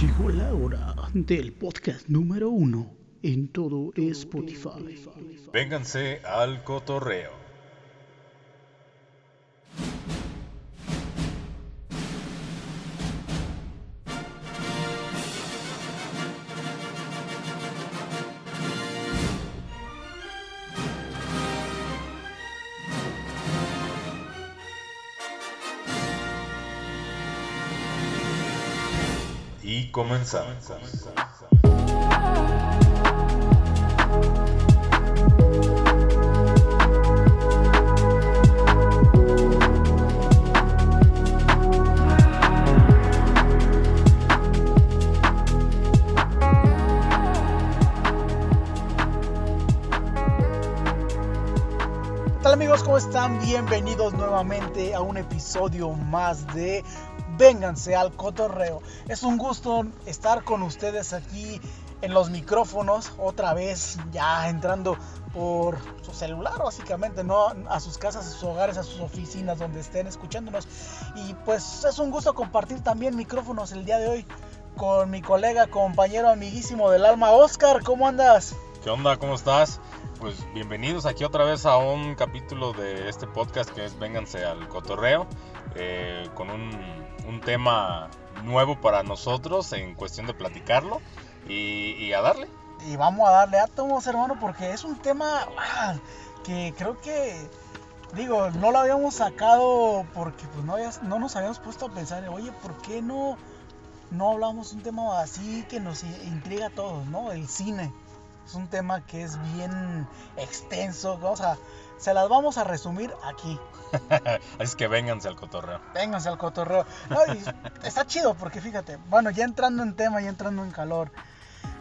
Llegó la hora del podcast número uno en todo Spotify. Vénganse al cotorreo. Comenzamos. ¿Cómo están? Bienvenidos nuevamente a un episodio más de Vénganse al Cotorreo. Es un gusto estar con ustedes aquí en los micrófonos, otra vez ya entrando por su celular básicamente, no a sus casas, a sus hogares, a sus oficinas donde estén escuchándonos. Y pues es un gusto compartir también micrófonos el día de hoy con mi colega, compañero, amiguísimo del alma, Oscar, ¿cómo andas? ¿Qué onda? ¿Cómo estás? Pues bienvenidos aquí otra vez a un capítulo de este podcast que es Vénganse al Cotorreo, eh, con un, un tema nuevo para nosotros en cuestión de platicarlo y, a darle. Y vamos a darle átomos, hermano, porque es un tema ah, que creo que, digo, no lo habíamos sacado porque pues no, habías- no nos habíamos puesto a pensar, oye, ¿por qué no, no hablamos un tema así que nos intriga a todos, ¿no? El cine. Es un tema que es bien extenso, vamos a, se las vamos a resumir aquí. Así es que vénganse al cotorreo. Vénganse al cotorreo. No, y está chido porque fíjate, bueno, ya entrando en tema, ya entrando en calor,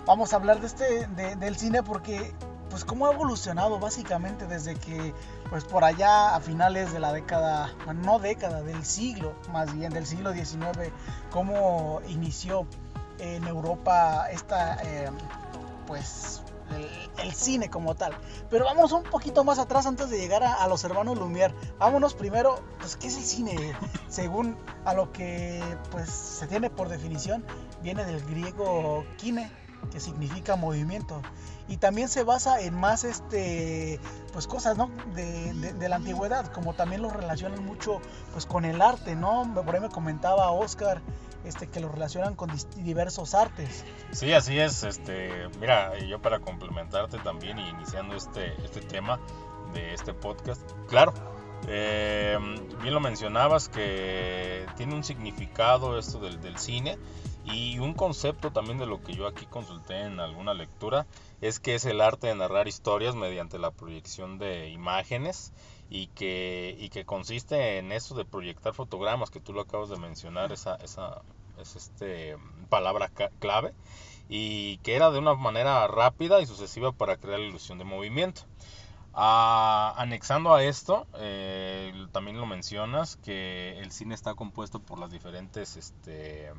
vamos a hablar de este, de- del cine porque, pues, cómo ha evolucionado básicamente desde que, pues, por allá a finales de la década, bueno, no década, del siglo, más bien del siglo XIX, cómo inició en Europa esta, eh, pues, el, el cine como tal. Pero vámonos un poquito más atrás antes de llegar a, a los hermanos Lumière. Vámonos primero, pues, ¿qué es el cine? Según a lo que pues se tiene por definición, viene del griego kine, que significa movimiento. Y también se basa en más este pues cosas ¿no? de, de- de la antigüedad, como también lo relacionan mucho pues con el arte, ¿no? Por ahí me comentaba Oscar este, que lo relacionan con diversos artes. Sí, así es. Este, mira, yo para complementarte también y iniciando este, este tema de este podcast, claro, eh, bien lo mencionabas que tiene un significado esto del, del cine y un concepto también de lo que yo aquí consulté en alguna lectura es que es el arte de narrar historias mediante la proyección de imágenes y que, y que consiste en eso de proyectar fotogramas que tú lo acabas de mencionar, esa, esa es este, palabra clave y que era de una manera rápida y sucesiva para crear la ilusión de movimiento. Ah, anexando a esto, eh, también lo mencionas que el cine está compuesto por las diferentes este,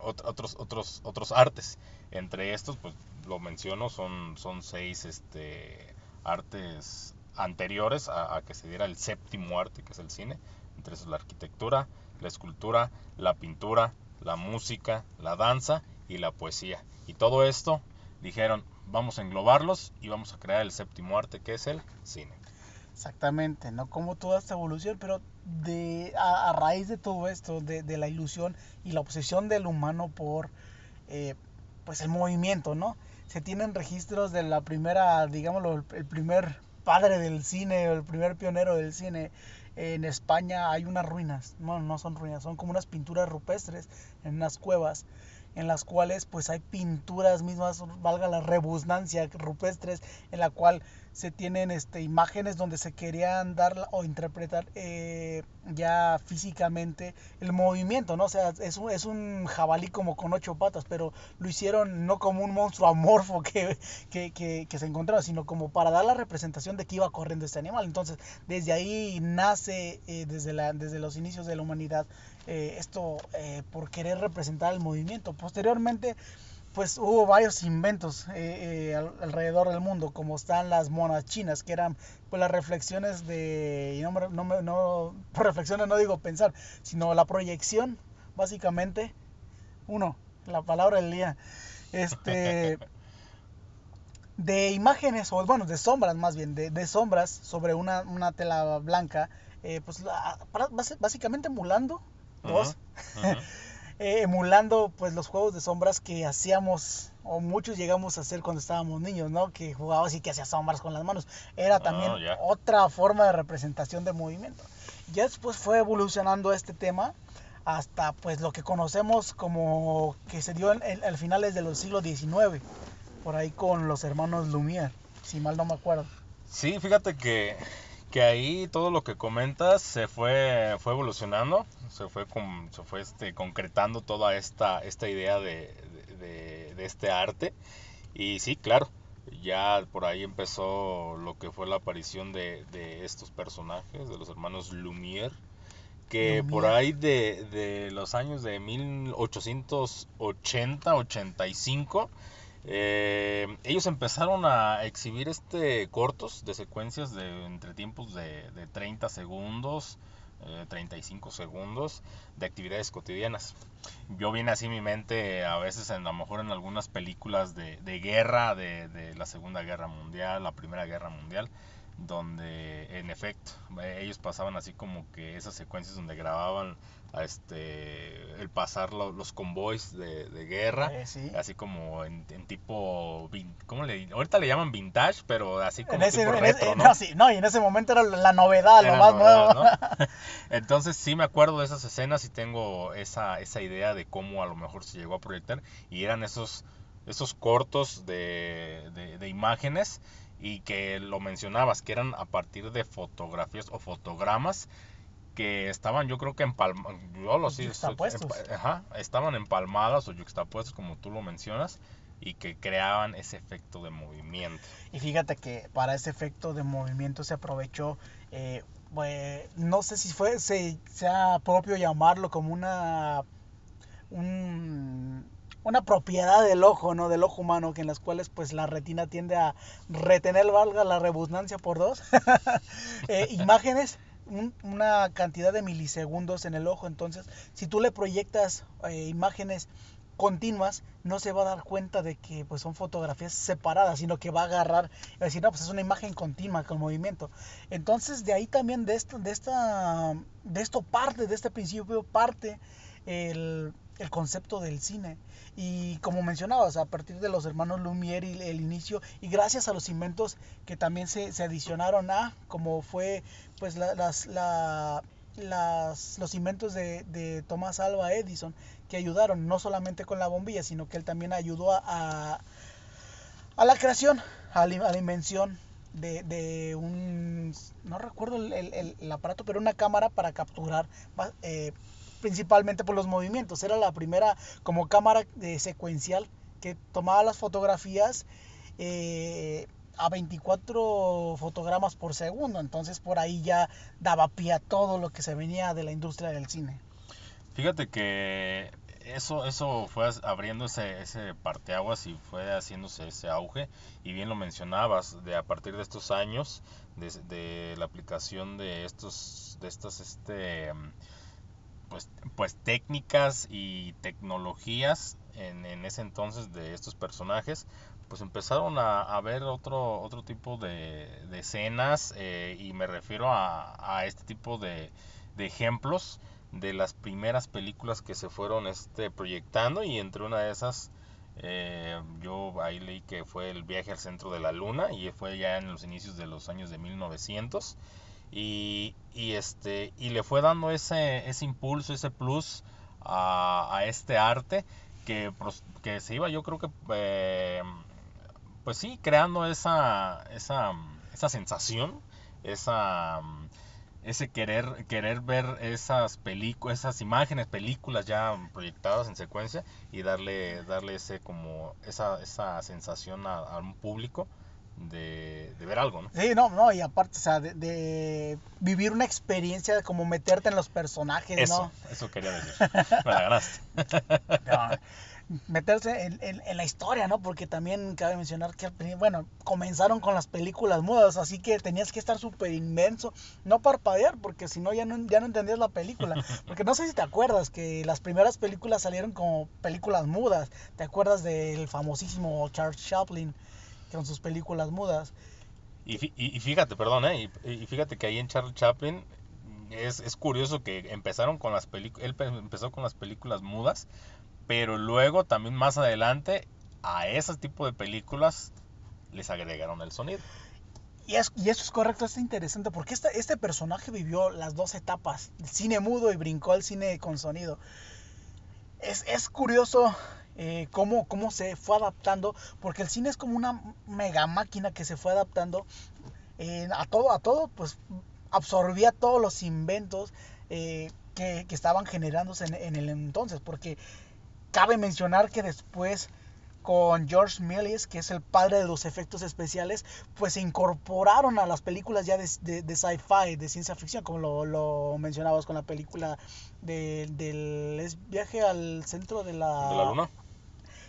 otros, otros, otros artes. Entre estos, pues lo menciono, son, son seis este, artes anteriores a, a que se diera el séptimo arte, que es el cine. Entre esos la arquitectura, la escultura, la pintura, la música, la danza y la poesía. Y todo esto dijeron, vamos a englobarlos y vamos a crear el séptimo arte, que es el cine. Exactamente, ¿no? Como toda esta evolución, pero de, a, raíz de todo esto, de, de la ilusión y la obsesión del humano por eh, pues el movimiento, ¿no? Se tienen registros de la primera, digámoslo, el, el primer padre del cine, o el primer pionero del cine. En España hay unas ruinas, no, no son ruinas, son como unas pinturas rupestres en unas cuevas en las cuales pues hay pinturas mismas, valga la rebusnancia, rupestres, en la cual se tienen este, imágenes donde se querían dar o interpretar eh, ya físicamente el movimiento, ¿no? O sea, es un, es un jabalí como con ocho patas, pero lo hicieron no como un monstruo amorfo que, que, que, que se encontraba, sino como para dar la representación de que iba corriendo este animal. Entonces, desde ahí nace, eh, desde, la, desde los inicios de la humanidad, eh, esto eh, por querer representar el movimiento. Posteriormente, pues hubo varios inventos eh, alrededor del mundo, como están las monas chinas, que eran pues las reflexiones de, no, no, no reflexiones no digo pensar, sino la proyección, básicamente. Uno, la palabra del día. Este... de imágenes, o bueno, de sombras más bien, de, sombras sobre una, una tela blanca, pues la, básicamente emulando 2, eh, emulando pues los juegos de sombras que hacíamos o muchos llegamos a hacer cuando estábamos niños, ¿no? Que jugabas y que hacías sombras con las manos. Era ah, también otra forma de representación de movimiento. Ya después fue evolucionando este tema hasta pues lo que conocemos como que se dio en al finales de los siglos XIX, por ahí con los hermanos Lumière, si mal no me acuerdo. Sí, fíjate que que ahí todo lo que comentas se fue, fue evolucionando, se fue, con- se fue este, concretando toda esta, esta idea de, de- de este arte. Y sí, claro, ya por ahí empezó lo que fue la aparición de, de estos personajes, de los hermanos Lumière, que por ahí de, de los años de 1880-85, eh, ellos empezaron a exhibir este cortos de secuencias de entre tiempos de, de 30 segundos, eh, 35 segundos de actividades cotidianas. Yo viene así mi mente a veces en, a lo mejor en algunas películas de, de guerra, de, de la Segunda Guerra Mundial, la Primera Guerra Mundial, donde en efecto eh, ellos pasaban así como que esas secuencias donde grababan a este el pasar lo- los convoys de, de guerra Eh, sí. así como en, en tipo ¿cómo le ahorita le llaman vintage pero así como En ese, tipo ese- retro, eh, ¿no? no, sí, no, y en ese momento era la novedad, lo Era más novedad, nuevo. ¿no? Entonces sí me acuerdo de esas escenas y tengo esa, esa idea de cómo a lo mejor se llegó a proyectar y eran esos, esos cortos de, de, de imágenes y que lo mencionabas, que eran a partir de fotografías o fotogramas que estaban yo creo que empalmadas, yo Yuxtapuestos. ajá, estaban empalmadas o yuxtapuestas como tú lo mencionas y que creaban ese efecto de movimiento. Y fíjate que para ese efecto de movimiento se aprovechó, eh, pues, no sé si fue, se, sea propio llamarlo como una, un- una propiedad del ojo, ¿no? Del ojo humano, que en las cuales pues la retina tiende a retener, valga la redundancia por dos, eh, imágenes, un- una cantidad de milisegundos en el ojo. Entonces, si tú le proyectas eh, imágenes continuas, no se va a dar cuenta de que pues son fotografías separadas, sino que va a agarrar a decir, no, pues es una imagen continua con movimiento. Entonces, de ahí también de de esta, de esto parte, de este principio parte el, el concepto del cine. Y como mencionabas, a partir de los hermanos Lumière y el inicio, y gracias a los inventos que también se, se adicionaron a, como fue pues la- las, la, las, los inventos de, de Thomas Alva Edison, que ayudaron no solamente con la bombilla, sino que él también ayudó a, a, la creación, a la, invención de, de un, no recuerdo el, el- aparato, pero una cámara para capturar eh, principalmente por los movimientos. Era la primera como cámara eh, secuencial que tomaba las fotografías eh, a 24 fotogramas por segundo. Entonces por ahí ya daba pie a todo lo que se venía de la industria del cine. Fíjate que eso, eso fue abriendo ese, ese parteaguas y fue haciéndose ese auge. Y bien lo mencionabas, de a partir de estos años, de, de la aplicación de estos, de estas, este, pues, pues técnicas y tecnologías en, en ese entonces de estos personajes, pues empezaron a, a ver otro, otro tipo de, de escenas eh, y me refiero a, a este tipo de, de ejemplos de las primeras películas que se fueron este, proyectando y entre una de esas eh, yo ahí leí que fue el viaje al centro de la luna y fue ya en los inicios de los años de 1900 y, y este y le fue dando ese, ese impulso, ese plus a, a este arte que, pros- que se iba yo creo que eh, pues sí creando esa, esa, esa sensación, esa ese querer querer ver esas películas, esas imágenes, películas ya proyectadas en secuencia y darle darle ese como esa, esa sensación a, a un público de, de ver algo, ¿no? Sí, no, no, y aparte, o sea, de, de vivir una experiencia de como meterte en los personajes, Eso, ¿no? eso quería decir. Me la ganaste. No, meterse en, en, la historia, ¿no? Porque también cabe mencionar que, bueno, comenzaron con las películas mudas, así que tenías que estar súper inmenso, no parpadear, porque si no ya, no ya no entendías la película. Porque no sé si te acuerdas que las primeras películas salieron como películas mudas. ¿Te acuerdas del famosísimo Charles Chaplin con sus películas mudas? Y, y fíjate, perdón, ¿eh? Y, fíjate que ahí en Charles Chaplin es, es curioso que empezaron con las películas, él empezó con las películas mudas, pero luego también más adelante a ese tipo de películas les agregaron el sonido. Y, es, y eso es correcto, es interesante, porque este, este personaje vivió las dos etapas, el cine mudo y brincó al cine con sonido. Es, es curioso eh, cómo, cómo se fue adaptando, porque el cine es como una mega máquina que se fue adaptando eh, a todo, a todo, pues absorbía todos los inventos eh, que, que, estaban generándose en, el entonces, porque Cabe mencionar que después con George Méliès, que es el padre de los efectos especiales, pues se incorporaron a las películas ya de, sci-fi, de ciencia ficción, como lo, lo mencionabas con la película del viaje al centro de. ¿De la luna?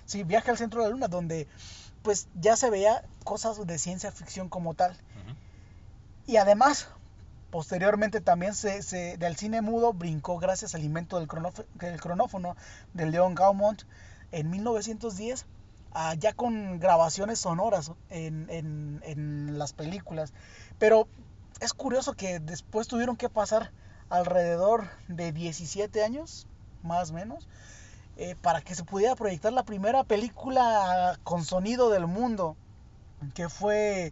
Sí, viaje al centro de la luna, donde pues ya se veía cosas de ciencia ficción como tal. Y además, Posteriormente también se, se, del cine mudo brincó gracias al invento del, del cronófono de Leon Gaumont en 1910, ah, ya con grabaciones sonoras en, en, en, las películas. Pero es curioso que después tuvieron que pasar alrededor de 17 años, más o menos, eh, para que se pudiera proyectar la primera película con sonido del mundo, que fue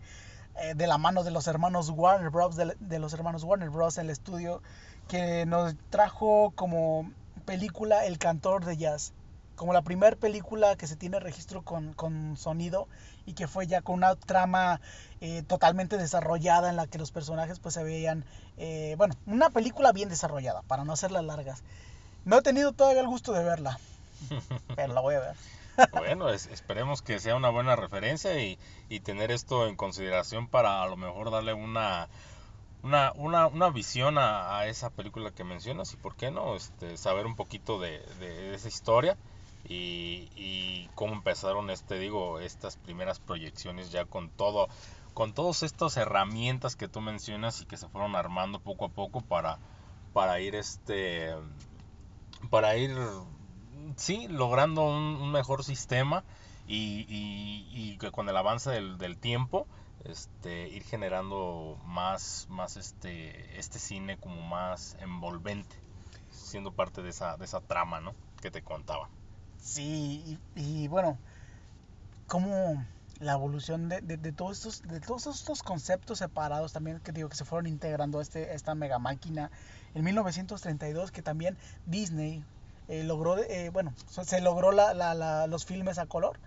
eh, de la mano de los hermanos Warner Bros. De, los hermanos Warner Bros. en el estudio que nos trajo como película El Cantor de Jazz. Como la primera película que se tiene registro con, con, sonido y que fue ya con una trama eh, totalmente desarrollada en la que los personajes pues se veían, bueno, una película bien desarrollada, para no hacerlas largas. No he tenido todavía el gusto de verla, pero la voy a ver. Bueno, esperemos que sea una buena referencia y, tener esto en consideración para a lo mejor darle una, una, una, una visión a, esa película que mencionas y por qué no este, saber un poquito de, esa historia y, cómo empezaron este digo estas primeras proyecciones ya con todo con todas estas herramientas que tú mencionas y que se fueron armando poco a poco para para ir este para ir sí, logrando un, mejor sistema y, que con el avance del, tiempo este, ir generando más, más este, este cine como más envolvente, siendo parte de esa, de esa trama ¿no? que te contaba. Sí, y, bueno, como la evolución de, de, todos estos, de todos estos conceptos separados también que digo que se fueron integrando a este, esta mega máquina en 1932 que también Disney eh, logró, eh, bueno, se logró los filmes a color.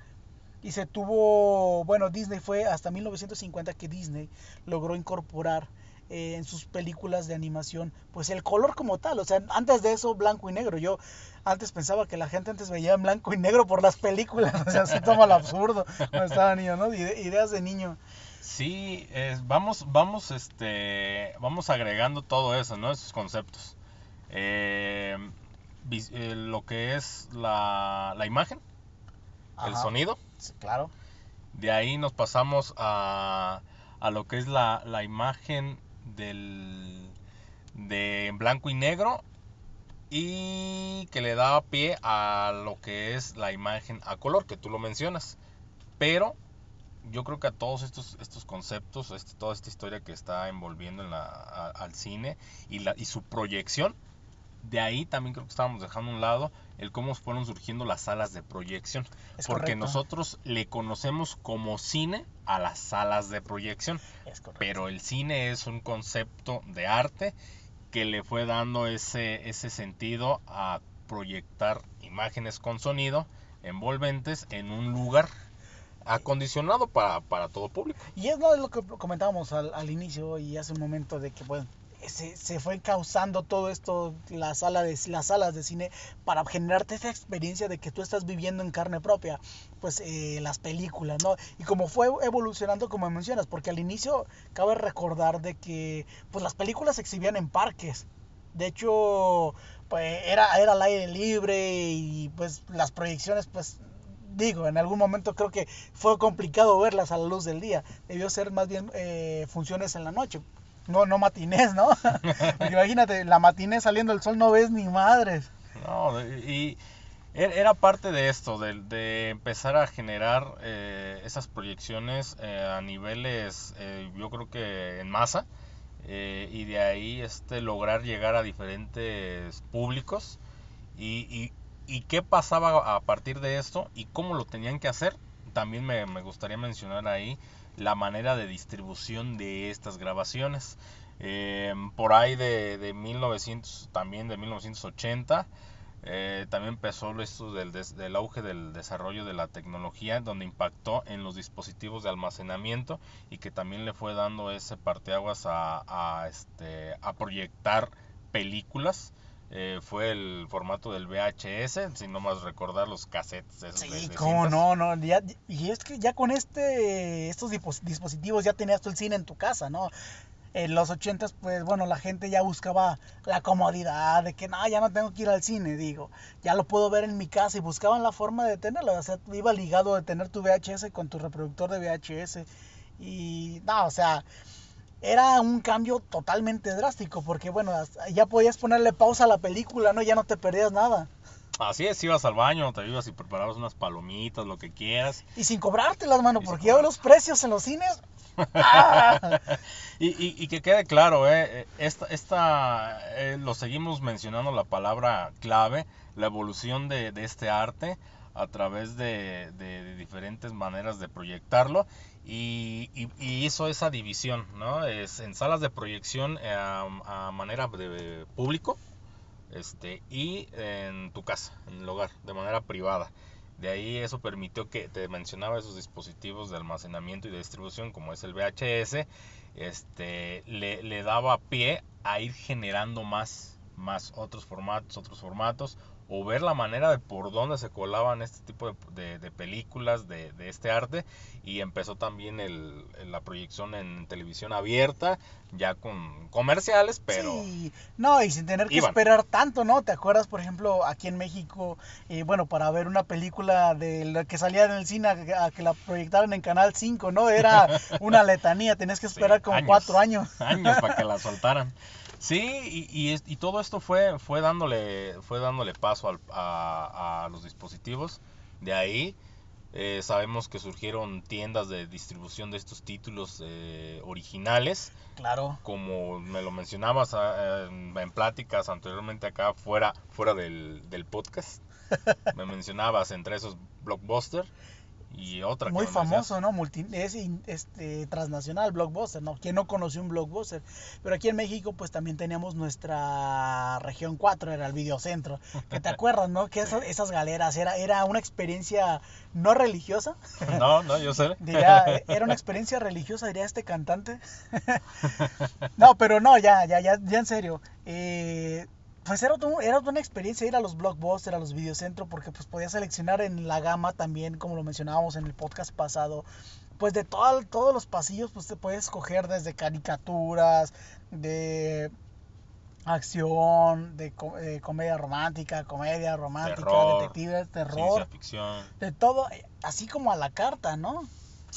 Y se tuvo, bueno, Disney fue hasta 1950 que Disney logró incorporar eh, en sus películas de animación, pues el color como tal. O sea, antes de eso, blanco y negro. Yo antes pensaba que la gente antes veía en blanco y negro por las películas. O sea, se toma el absurdo cuando estaba niño, ¿no? Ideas de niño. Sí, vamos, vamos, este, vamos agregando todo eso, ¿no? Esos conceptos. Eh, eh, lo que es la, la imagen, el sonido. claro. De ahí nos pasamos a, a lo que es la, la imagen del, de blanco y negro y que le da pie a lo que es la imagen a color, que tú lo mencionas. Pero yo creo que a todos estos, estos conceptos, este, toda esta historia que está envolviendo en la, al cine y, la, y su proyección, de ahí también creo que estábamos dejando a un lado el cómo fueron surgiendo las salas de proyección. porque nosotros le conocemos como cine a las salas de proyección. pero el cine es un concepto de arte que le fue dando ese, ese sentido a proyectar imágenes con sonido envolventes en un lugar acondicionado para, para todo público. Y es lo que comentábamos al, al inicio y hace un momento de que, bueno, se, se, fue causando todo esto, de, las salas de cine, para generarte esa experiencia de que tú estás viviendo en carne propia, pues eh, las películas, ¿no? Y como fue evolucionando, como mencionas, porque al inicio cabe recordar de que pues las películas se exhibían en parques. De hecho, pues era, era al aire libre y pues las proyecciones pues digo, en algún momento creo que fue complicado verlas a la luz del día. Debió ser más bien eh, funciones en la noche. No, no matinés, ¿no? imagínate, la matiné saliendo el sol no ves ni madres. No, y er, era parte de esto, de, empezar a generar eh, esas proyecciones eh, a niveles, yo creo que en masa, y de ahí este, lograr llegar a diferentes públicos. y, y qué pasaba a partir de esto y cómo lo tenían que hacer. También me, gustaría mencionar ahí la manera de distribución de estas grabaciones. Eh, por ahí de, de, 1900, también de 1980, eh, también empezó esto del, del, auge del desarrollo de la tecnología, donde impactó en los dispositivos de almacenamiento y que también le fue dando ese parteaguas a, a, este, a proyectar películas eh, fue el formato del VHS, sin no más recordar los cassettes. Esos sí, cómo no, no, y es que ya con este, estos dispositivos ya tenías tú el cine en tu casa, ¿no? En los ochentas, pues bueno, la gente ya buscaba la comodidad de que no, ya no tengo que ir al cine, digo, ya lo puedo ver en mi casa y buscaban la forma de tenerlo, o sea, iba ligado de tener tu VHS con tu reproductor de VHS y no, o sea, era un cambio totalmente drástico, porque bueno, ya podías ponerle pausa a la película, ¿no? Ya no te perdías nada. Así es, ibas al baño, te ibas y preparabas unas palomitas, lo que quieras. Y sin cobrártelas, mano, porque ya los precios en los cines. y, que quede claro, eh, esta, esta eh, lo seguimos mencionando la palabra clave, la evolución de, de este arte a través de, de, diferentes maneras de proyectarlo y, hizo esa división, ¿no? Es en salas de proyección eh, a, manera de público este, y en tu casa, en el hogar, de manera privada. De ahí eso permitió que te mencionaba esos dispositivos de almacenamiento y de distribución como es el VHS, este, le, le daba pie a ir generando más, más otros formatos, otros formatos, o ver la manera de por dónde se colaban este tipo de, películas de, este arte. Y empezó también el, la proyección en televisión abierta ya con comerciales pero sí. no y sin tener que esperar tanto no te acuerdas por ejemplo aquí en México eh, bueno para ver una película de la que salía en el cine a, que la proyectaran en canal 5 no era una letanía tenías que esperar como cuatro años. años para que la soltaran Sí, y, y, todo esto fue, fue, dándole, fue dándole paso a, los dispositivos. De ahí eh, sabemos que surgieron tiendas de distribución de estos títulos eh, originales. Claro. Como me lo mencionabas ah, en, pláticas anteriormente acá fuera, fuera del, del podcast. me mencionabas entre esos Blockbuster y otra muy famoso no Multi, es este transnacional blockbuster no quién no conoció un blockbuster pero aquí en México pues también teníamos nuestra región 4 era el videocentro. Que te acuerdas no que esas, esas galeras era era una experiencia no religiosa. No no yo sé. Era una experiencia religiosa diría este cantante. No pero no ya ya ya ya en serio. Eh, pues era, era una experiencia ir a los blockbusters, a los videocentros, porque pues podías seleccionar en la gama también, como lo mencionábamos en el podcast pasado, pues de todo, todos los pasillos, pues te puedes escoger desde caricaturas, de acción, de eh, comedia romántica, comedia romántica, terror, detectives, terror, ficción. de todo, así como a la carta, ¿no?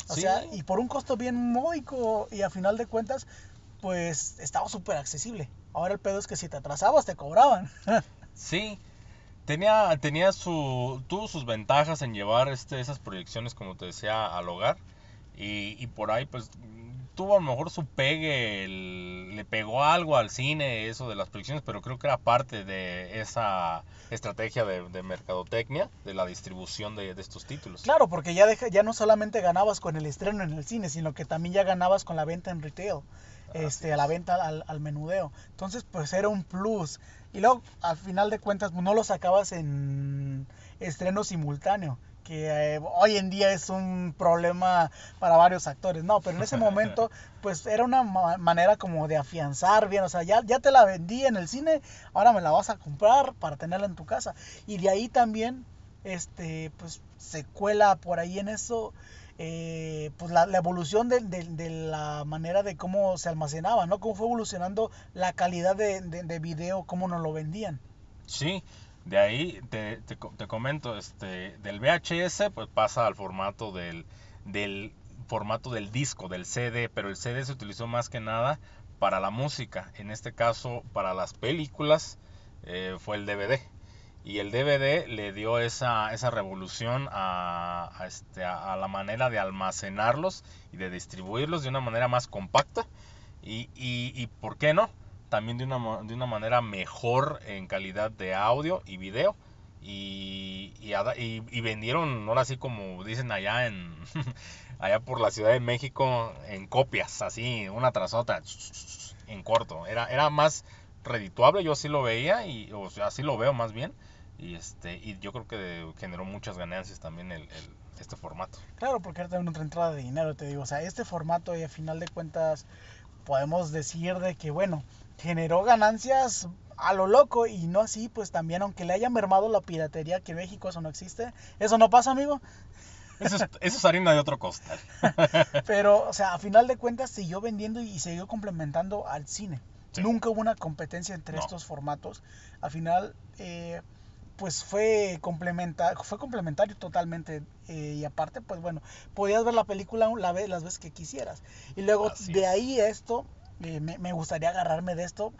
O sea, y por un costo bien módico y a final de cuentas, pues estaba súper accesible. Ahora el pedo es que si te atrasabas te cobraban. sí, tenía, tenía su, tuvo sus ventajas en llevar este, esas proyecciones, como te decía, al hogar. Y, y por ahí, pues, tuvo a lo mejor su pegue, le pegó algo al cine, eso de las proyecciones, pero creo que era parte de esa estrategia de, mercadotecnia, de la distribución de, de, estos títulos. Claro, porque ya, deja, ya no solamente ganabas con el estreno en el cine, sino que también ya ganabas con la venta en retail este, a la venta al, menudeo. Entonces, pues era un plus. Y luego, al final de cuentas, pues, no lo sacabas en estreno simultáneo, que eh, hoy en día es un problema para varios actores. No, pero en ese momento, pues era una manera como de afianzar bien. O sea, ya, ya te la vendí en el cine, ahora me la vas a comprar para tenerla en tu casa. Y de ahí también, este, pues se cuela por ahí en eso eh, pues la, evolución de, la manera de cómo se almacenaba, ¿no? Cómo fue evolucionando la calidad de, de, video, cómo nos lo vendían. Sí, de ahí te, te, te comento, este, del VHS pues pasa al formato del, del formato del disco, del CD, pero el CD se utilizó más que nada para la música, en este caso para las películas eh, fue el DVD. Y el DVD le dio esa, esa revolución a, este, a, la manera de almacenarlos y de distribuirlos de una manera más compacta. Y, y, y ¿por qué no? También de una, de una manera mejor en calidad de audio y video. Y, y, y, vendieron, ahora sí como dicen allá en allá por la Ciudad de México, en copias, así, una tras otra, en corto. Era, era más redituable, yo así lo veía, y, o así lo veo más bien. Y, este, y yo creo que generó muchas ganancias también el, el este formato. Claro, porque era también otra entrada de dinero, te digo. O sea, este formato, y a final de cuentas, podemos decir de que, bueno, generó ganancias a lo loco y no así, pues también, aunque le haya mermado la piratería, que en México eso no existe, eso no pasa, amigo. Eso es, eso es harina de otro costal. Pero, o sea, a final de cuentas siguió vendiendo y siguió complementando al cine. Sí. Nunca hubo una competencia entre no. estos formatos. Al final, eh, pues fue, complementa fue complementario totalmente. Eh, y aparte, pues bueno, podías ver la película la vez, las veces que quisieras. Y luego Así de es. ahí esto, eh, me, me, gustaría agarrarme de esto.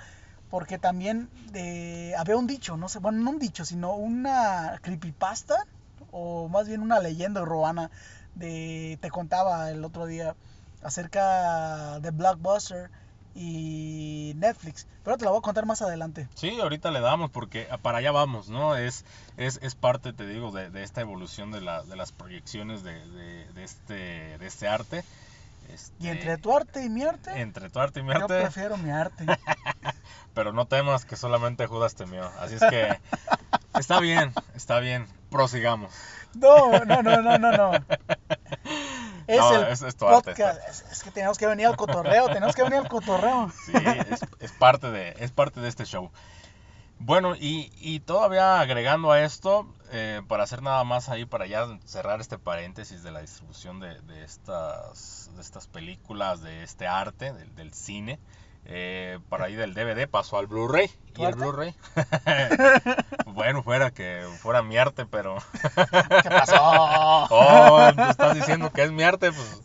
Porque también eh, había un dicho, no sé, bueno, no un dicho, sino una creepypasta o más bien una leyenda urbana de te contaba el otro día acerca de Blockbuster y Netflix, pero te la voy a contar más adelante. Sí, ahorita le damos porque para allá vamos, ¿no? Es, es, es parte, te digo, de, de esta evolución de, la, de las proyecciones de, de, de, este, de este arte. Este, ¿Y entre tu arte y mi arte? Entre tu arte y mi arte. Yo prefiero mi arte. pero no temas que solamente Judas temió. Así es que está bien, está bien. Prosigamos. No, no, no, no, no, no. Es no, el es, es tu podcast. arte. Es, es, que tenemos que venir al cotorreo, tenemos que venir al cotorreo. Sí, es, parte, de, es parte de este show. Bueno, y, y todavía agregando a esto, eh, para hacer nada más ahí, para ya cerrar este paréntesis de la distribución de, de estas, de estas películas, de este arte, del, del cine, eh, para ahí del DVD pasó al Blu-ray. Y el Blu-ray. bueno, fuera que fuera mi arte, pero. ¿Qué pasó? oh, tú estás diciendo que es mi arte, pues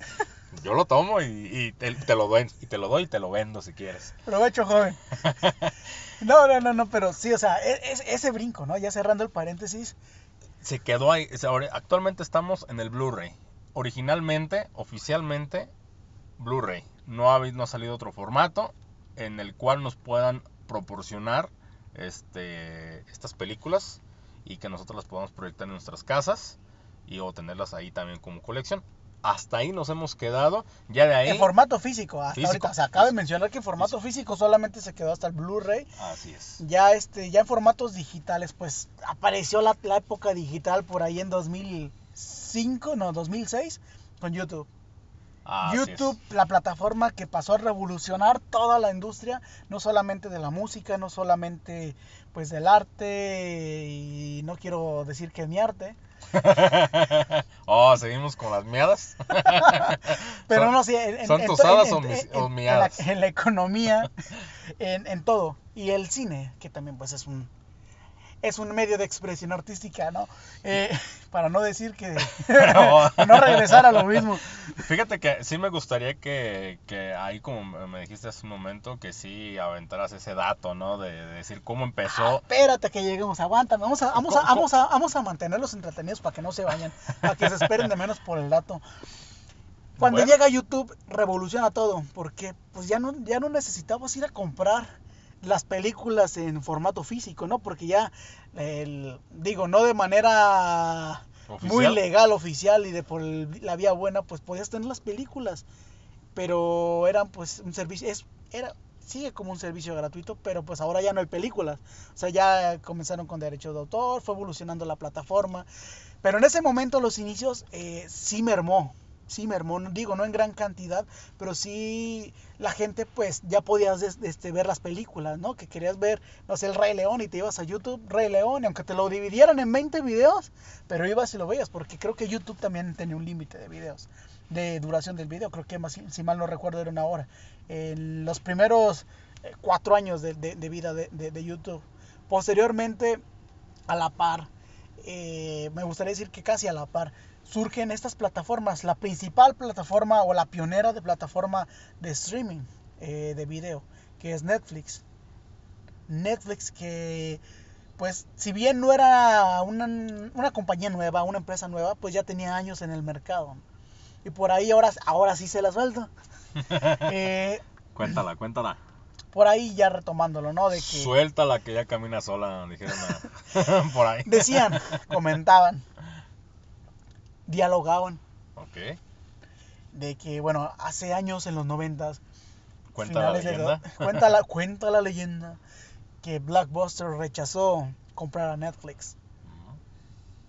yo lo tomo y, y te, te, lo doy y te lo doy y te lo vendo si quieres. Provecho, joven. No, no, no, no, pero sí, o sea, es, ese brinco, ¿no? Ya cerrando el paréntesis. Se quedó ahí. Actualmente estamos en el Blu-ray. Originalmente, oficialmente, Blu-ray. No ha, no ha salido otro formato en el cual nos puedan proporcionar este, estas películas y que nosotros las podamos proyectar en nuestras casas y o tenerlas ahí también como colección. Hasta ahí nos hemos quedado. Ya de ahí. En formato físico, hasta físico, ahorita. Se acaba de mencionar que en formato físico. físico solamente se quedó hasta el Blu-ray. Así es. Ya, este, ya en formatos digitales, pues apareció la, la época digital por ahí en 2005, no, 2006, con YouTube. Ah, YouTube, la plataforma que pasó a revolucionar toda la industria, no solamente de la música, no solamente pues del arte y no quiero decir que mi arte. oh, seguimos con las miadas. Pero son, no, en, son en, tosadas en, o, miadas. En la, en la economía, en, todo. Y el cine, que también pues es un es un medio de expresión artística, ¿no? Eh, para no decir que no. no regresar a lo mismo. Fíjate que sí me gustaría que, que, ahí, como me dijiste hace un momento, que sí aventaras ese dato, ¿no? De, de decir cómo empezó. Ah, espérate que lleguemos, aguántame. Vamos a, vamos, a, vamos, a, vamos a mantenerlos entretenidos para que no se vayan, para que se esperen de menos por el dato. Cuando bueno. llega YouTube, revoluciona todo, porque pues ya no, ya no necesitamos ir a comprar las películas en formato físico, ¿no? Porque ya, el, digo, no de manera ¿Oficial? muy legal, oficial y de por el, la vía buena, pues podías tener las películas, pero eran pues un servicio, es, era, sigue como un servicio gratuito, pero pues ahora ya no hay películas, o sea, ya comenzaron con derechos de autor, fue evolucionando la plataforma, pero en ese momento los inicios eh, sí mermó, sí mermó, digo, no en gran cantidad, pero sí la gente pues ya podías este, ver las películas, ¿no? Que querías ver, no sé, el Rey León y te ibas a YouTube, Rey León, y aunque te lo dividieran en 20 videos, pero ibas y lo veías, porque creo que YouTube también tenía un límite de videos, de duración del video, creo que más, si mal no recuerdo era una hora. En los primeros eh, cuatro años de, de, vida de, de YouTube Posteriormente, a la par, eh, me gustaría decir que casi a la par, surgen estas plataformas. La principal plataforma o la pionera de plataforma de streaming eh, de video, que es Netflix. Netflix que, pues, si bien no era una, una compañía nueva, una empresa nueva, pues ya tenía años en el mercado. Y por ahí ahora, ahora sí se la suelto. Eh, cuéntala, cuéntala. Por ahí ya retomándolo, ¿no? De que Suéltala que ya camina sola, dijeron por ahí. decían, comentaban, dialogaban Ok. de que, bueno, hace años en los noventas, Cuenta la de leyenda. cuenta la cuenta la leyenda que Blockbuster rechazó comprar a Netflix.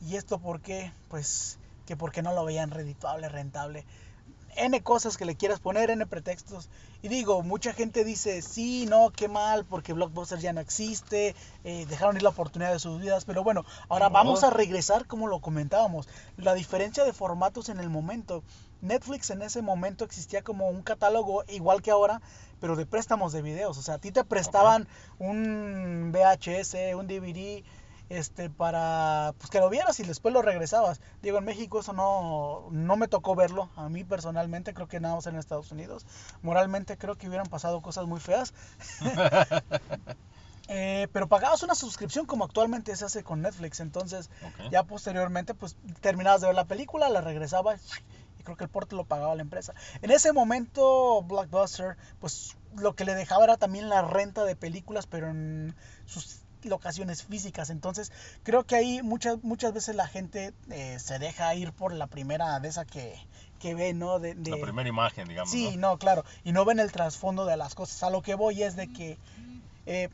¿Y esto por qué? Pues que porque no lo veían redituable, rentable. N cosas que le quieras poner, N pretextos. Y digo, mucha gente dice, sí, no, qué mal, porque Blockbuster ya no existe, eh, dejaron ir la oportunidad de sus vidas. Pero bueno, ahora No. vamos a regresar como lo comentábamos. La diferencia de formatos en el momento. Netflix en ese momento existía como un catálogo igual que ahora, pero de préstamos de videos. O sea, a ti te prestaban un VHS, un DVD, este para pues que lo vieras y después lo regresabas. Digo, en México eso no no me tocó verlo, a mí personalmente creo que nada más en Estados Unidos. Moralmente creo que hubieran pasado cosas muy feas. Eh, pero pagabas una suscripción como actualmente se hace con Netflix, entonces Ok. ya posteriormente pues terminabas de ver la película, la regresabas y creo que el porte lo pagaba la empresa. En ese momento Blockbuster pues lo que le dejaba era también la renta de películas pero en sus locaciones físicas, entonces creo que ahí muchas muchas veces la gente eh, se deja ir por la primera de esa que, que ve, ¿no? De, de- La primera imagen, digamos. Sí, ¿no? no, claro. Y no ven el trasfondo de las cosas. A lo que voy es de que, eh,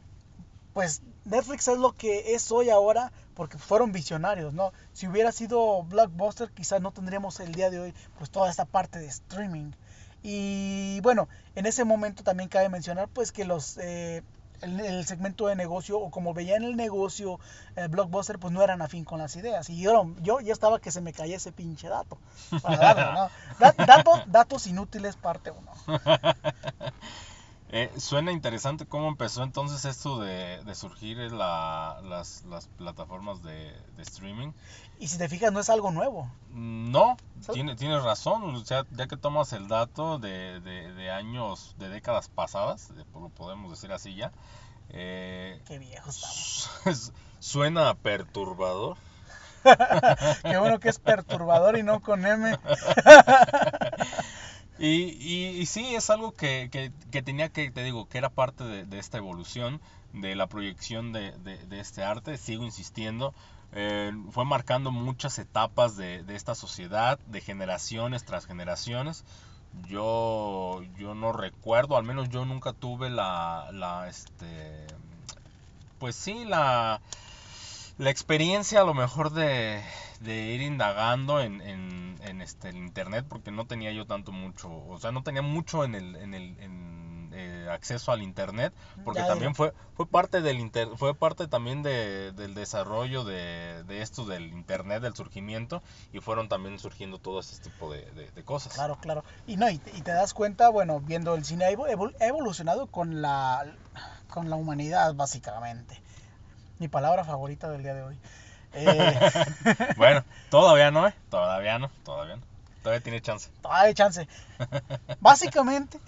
pues, Netflix es lo que es hoy ahora porque fueron visionarios, ¿no? Si hubiera sido Blockbuster, quizás no tendríamos el día de hoy, pues, toda esta parte de streaming. Y bueno, en ese momento también cabe mencionar, pues, que los... eh, el, el segmento de negocio o como veían el negocio eh, Blockbuster pues no eran afín con las ideas. Y yo, yo ya estaba que se me caía ese pinche dato. Para darlo, ¿no? Da- datos, datos inútiles parte 1 Eh, suena interesante cómo empezó entonces esto de, de surgir la- las, las plataformas de, de streaming. y si te fijas no es algo nuevo No, ¿Sal- tiene, tienes razón. O sea, ya que tomas el dato de, de- años, de décadas pasadas, lo podemos decir así ya, eh, qué viejo estamos suena perturbador. qué bueno que es perturbador y no con M Y, y, sí, es algo que, que, que tenía que, te digo, que era parte de, esta evolución, de la proyección de, de, este arte, sigo insistiendo, eh, fue marcando muchas etapas de, de esta sociedad, de generaciones tras generaciones. Yo, yo no recuerdo, al menos yo nunca tuve la, la este, pues sí, la, la experiencia a lo mejor de, de ir indagando en, en, en, este, el internet porque no tenía yo tanto mucho, o sea, no tenía mucho en el, en el en, eh, acceso al internet porque Ya, también fue, fue parte del inter, fue parte también de, del desarrollo de, de esto del internet, del surgimiento y fueron también surgiendo todo este tipo de, de- cosas. claro claro. Y no y te, y te das cuenta bueno viendo el cine ha evolucionado con la con la humanidad básicamente mi palabra favorita del día de hoy eh, Bueno, todavía no, ¿eh? Todavía no, todavía no. Todavía tiene chance. Todavía hay chance. Básicamente.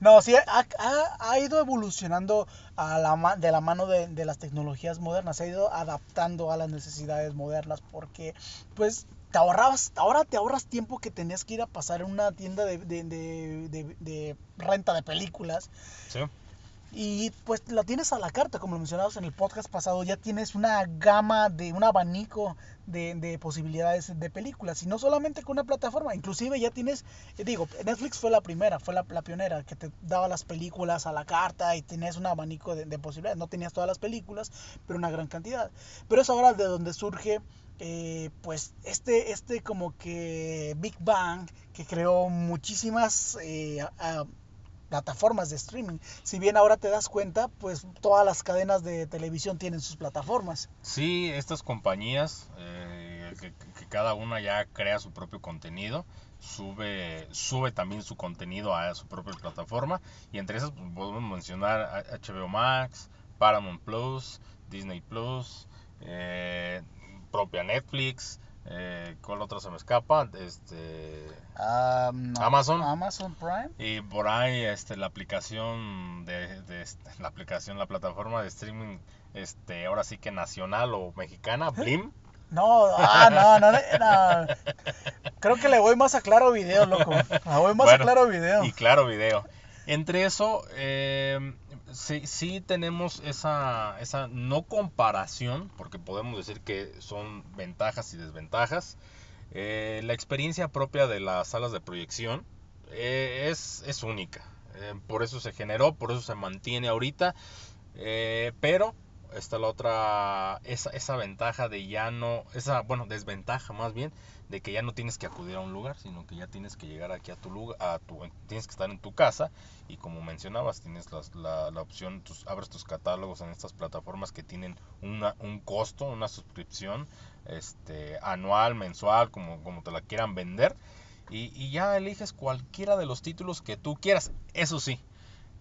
no, sí, ha, ha- ha ido evolucionando a la, de la mano de, de las tecnologías modernas. Se ha ido adaptando a las necesidades modernas porque, pues, te ahorrabas, ahora te ahorras tiempo que tenías que ir a pasar en una tienda de, de- de- de- de renta de películas. ¿Sí? Y pues la tienes a la carta, como lo mencionamos en el podcast pasado, ya tienes una gama de un abanico de, de posibilidades de películas, y no solamente con una plataforma, inclusive ya tienes, eh, digo, Netflix fue la primera, fue la, la pionera, que te daba las películas a la carta y tenías un abanico de, de posibilidades, no tenías todas las películas, pero una gran cantidad. Pero es ahora de donde surge eh, pues este, este como que Big Bang que creó muchísimas eh, plataformas de streaming. Si bien ahora te das cuenta, pues todas las cadenas de televisión tienen sus plataformas. Sí, estas compañías, eh, que, cada una ya crea su propio contenido, sube, sube también su contenido a su propia plataforma, y entre esas pues, podemos mencionar HBO Max, Paramount Plus, Disney Plus, eh, propia Netflix, eh, ¿cuál otra se me escapa? Este, Ah, no, Amazon. Amazon Prime. y por ahí este, la aplicación de, de este, la aplicación, la plataforma de streaming, este, ahora sí que nacional o mexicana, Blim. No, ah, no, no, no. Creo que le voy más a Claro Video, loco. Le voy más Bueno, a Claro Video. Y claro, video. Entre eso, eh, sí, sí tenemos esa, esa no comparación, porque podemos decir que son ventajas y desventajas. Eh, la experiencia propia de las salas de proyección eh, es, es única. Eh, por eso se generó, por eso se mantiene ahorita. Pero está la otra, esa, esa ventaja de ya no, esa, bueno, desventaja más bien, de que ya no tienes que acudir a un lugar, sino que ya tienes que llegar aquí a tu lugar, a tu, tienes que estar en tu casa y como mencionabas, tienes la, la opción, tus, abres tus catálogos en estas plataformas que tienen una, un costo, una suscripción este, anual, mensual, como, como te la quieran vender, y, y ya eliges cualquiera de los títulos que tú quieras. Eso sí,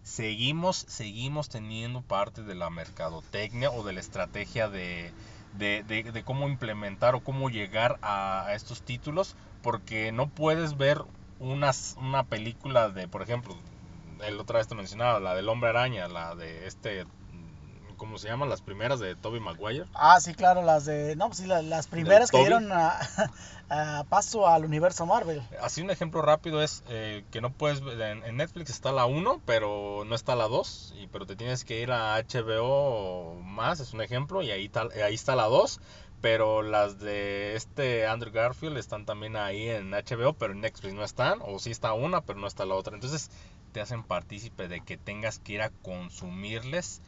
seguimos, seguimos teniendo parte de la mercadotecnia o de la estrategia de, de, de- cómo implementar o cómo llegar a, a estos títulos, porque no puedes ver unas, una película de, por ejemplo, el otra vez te mencionaba, la del hombre araña, la de este, ¿cómo se llaman? Las primeras de Toby Maguire. Ah, sí, claro, las de. No, pues sí, la- las primeras que dieron a, a paso al universo Marvel. Así un ejemplo rápido es eh, que no puedes en, en Netflix está la 1, pero no está la 2, y, pero te tienes que ir a HBO más, es un ejemplo, y ahí está, ahí está la 2, pero las de este Andrew Garfield están también ahí en HBO, pero en Netflix no están, o sí está una, pero no está la otra. Entonces te hacen partícipe de que tengas que ir a consumirles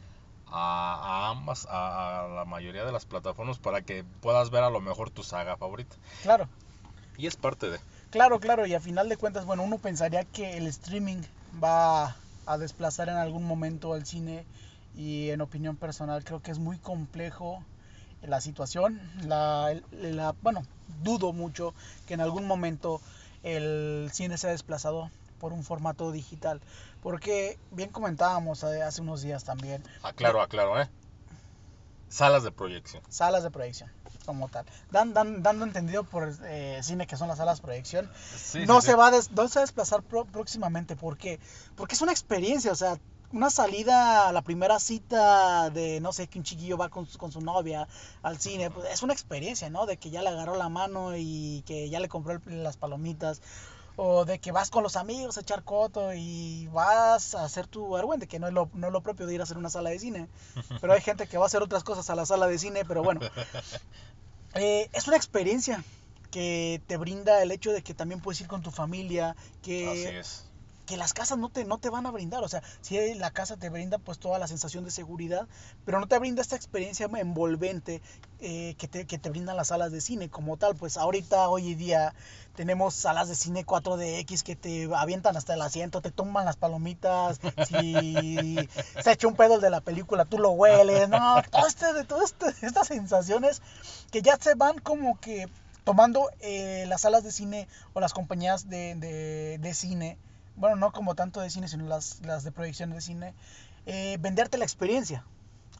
a, a ambas, a, a la mayoría de las plataformas para que puedas ver a lo mejor tu saga favorita. Claro, Y es parte de... claro, claro. Y a final de cuentas, bueno, uno pensaría que el streaming va a desplazar en algún momento al cine. Y en opinión personal, creo que es muy complejo la situación. La, la- bueno, dudo mucho que en algún momento el cine sea desplazado por un formato digital. Porque bien comentábamos hace unos días también, Aclaro, aclaro, ¿eh? Salas de proyección. salas de proyección como tal. Dan, dan- dando entendido por eh, cine que son las salas de proyección. Sí, no, sí, se sí. Va a des- no se va a desplazar pro- próximamente. ¿Por qué? Porque es una experiencia, o sea, una salida, la primera cita de, no sé, que un chiquillo va con, su- con su novia al cine, pues es una experiencia, ¿no? De que ya le agarró la mano y que ya le compró el- las palomitas. O de que vas con los amigos a echar coto y vas a hacer tu argüente, que no es, lo, no es lo propio de ir a hacer una sala de cine. Pero hay gente que va a hacer otras cosas a la sala de cine, pero bueno. Eh, es una experiencia que te brinda el hecho de que también puedes ir con tu familia, Así que, es. Que las casas no te, no te van a brindar. O sea, si la casa te brinda pues toda la sensación de seguridad, pero no te brinda esta experiencia envolvente eh, que, te, que te brindan las salas de cine como tal. Pues ahorita, hoy en día, tenemos salas de cine 4DX que te avientan hasta el asiento, te toman las palomitas, si se echa un pedo el de la película, tú lo hueles, no, todo este, de todas este, estas sensaciones que ya se van como que tomando eh, las salas de cine o las compañías de, de cine, bueno, no como tanto de cine, sino las, las de proyección de cine, eh, venderte la experiencia.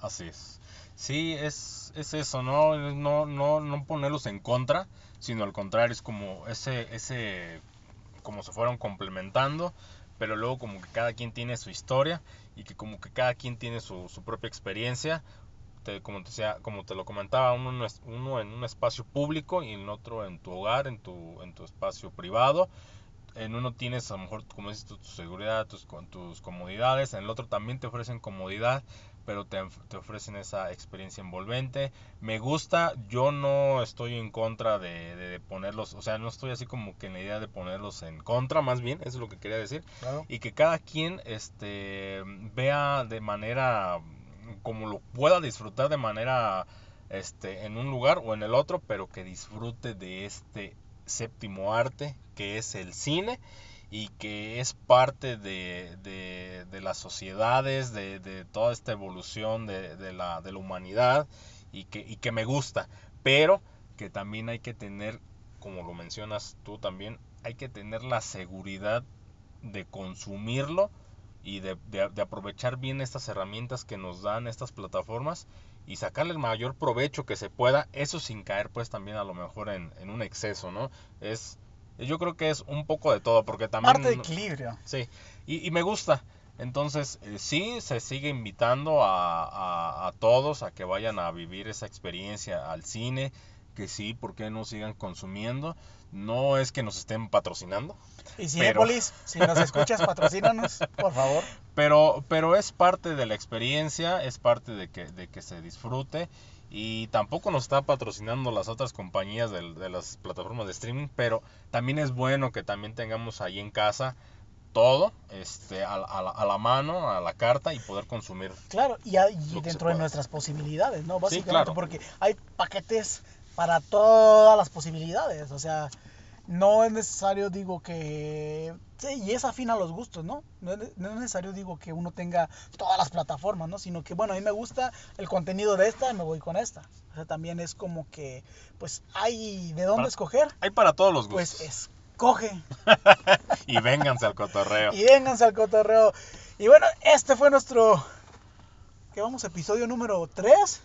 Así es. Sí, es, es eso, ¿no? No, no, no ponerlos en contra, sino al contrario, es como ese, ese, como se fueron complementando, pero luego como que cada quien tiene su historia y que como que cada quien tiene su, su propia experiencia. Te- como, te como te lo comentaba, uno, uno en un espacio público y el otro en tu hogar, en tu, en tu espacio privado. En uno tienes a lo mejor, como dices, tu, tu seguridad, tus, con- tus comodidades, en el otro también te ofrecen comodidad, pero te, te ofrecen esa experiencia envolvente. Me gusta, yo no estoy en contra de, de- de ponerlos, o sea, no estoy así como que en la idea de ponerlos en contra, más bien, eso es lo que quería decir Claro. y que cada quien este vea de manera como lo pueda disfrutar de manera este en un lugar o en el otro pero que disfrute de este séptimo arte que es el cine y que es parte de, de- de las sociedades de, de toda esta evolución de, la, la humanidad y que, y que me gusta. Pero que también hay que tener como lo mencionas tú también hay que tener la seguridad de consumirlo y de, de, aprovechar bien estas herramientas que nos dan estas plataformas y sacarle el mayor provecho que se pueda, eso sin caer pues también a lo mejor en, en un exceso, ¿no? Es, yo creo que es un poco de todo, porque también... Parte de equilibrio. Sí, y, y me gusta. Entonces, eh, sí, se sigue invitando a, a, a, todos a que vayan a vivir esa experiencia al cine, que sí, ¿por qué no sigan consumiendo? No es que nos estén patrocinando. Y si si nos escuchas, patrocínanos, por favor. Pero, pero es parte de la experiencia, es parte de que, de que se disfrute. Y tampoco nos está patrocinando las otras compañías de, de las plataformas de streaming, pero también es bueno que también tengamos ahí en casa todo este, a, a, la, mano, a la carta y poder consumir. Claro, y, dentro de nuestras posibilidades, ¿no? Básicamente, porque hay paquetes para todas las posibilidades, o sea, no es necesario, digo, que... Sí, y es afín a los gustos, ¿no? No es, necesario, digo, que uno tenga todas las plataformas, ¿no? Sino que, bueno, a mí me gusta el contenido de esta, y me voy con esta. O sea, también es como que, pues, hay de dónde escoger. Hay para todos los pues, gustos. Pues escoge. y vénganse al cotorreo. Y vénganse al cotorreo. Y bueno, este fue nuestro... ¿Qué vamos? Episodio número 3.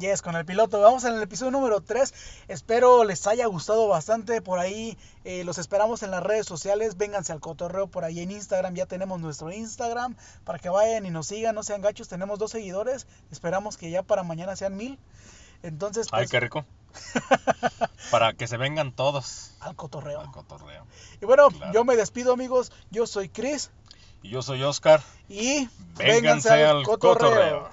Yes, con el piloto. Vamos en el episodio número 3. Espero les haya gustado bastante. Por ahí eh, los esperamos en las redes sociales. Vénganse al cotorreo por ahí en Instagram. Ya tenemos nuestro Instagram para que vayan y nos sigan. No sean gachos. Tenemos dos seguidores. Esperamos que ya para mañana sean mil. Entonces. Ay, pues, qué rico. para que se vengan todos. Al cotorreo. Al cotorreo. Y bueno, yo me despido, amigos. Yo soy Chris. Y yo soy Oscar. Y vénganse, al, cotorreo.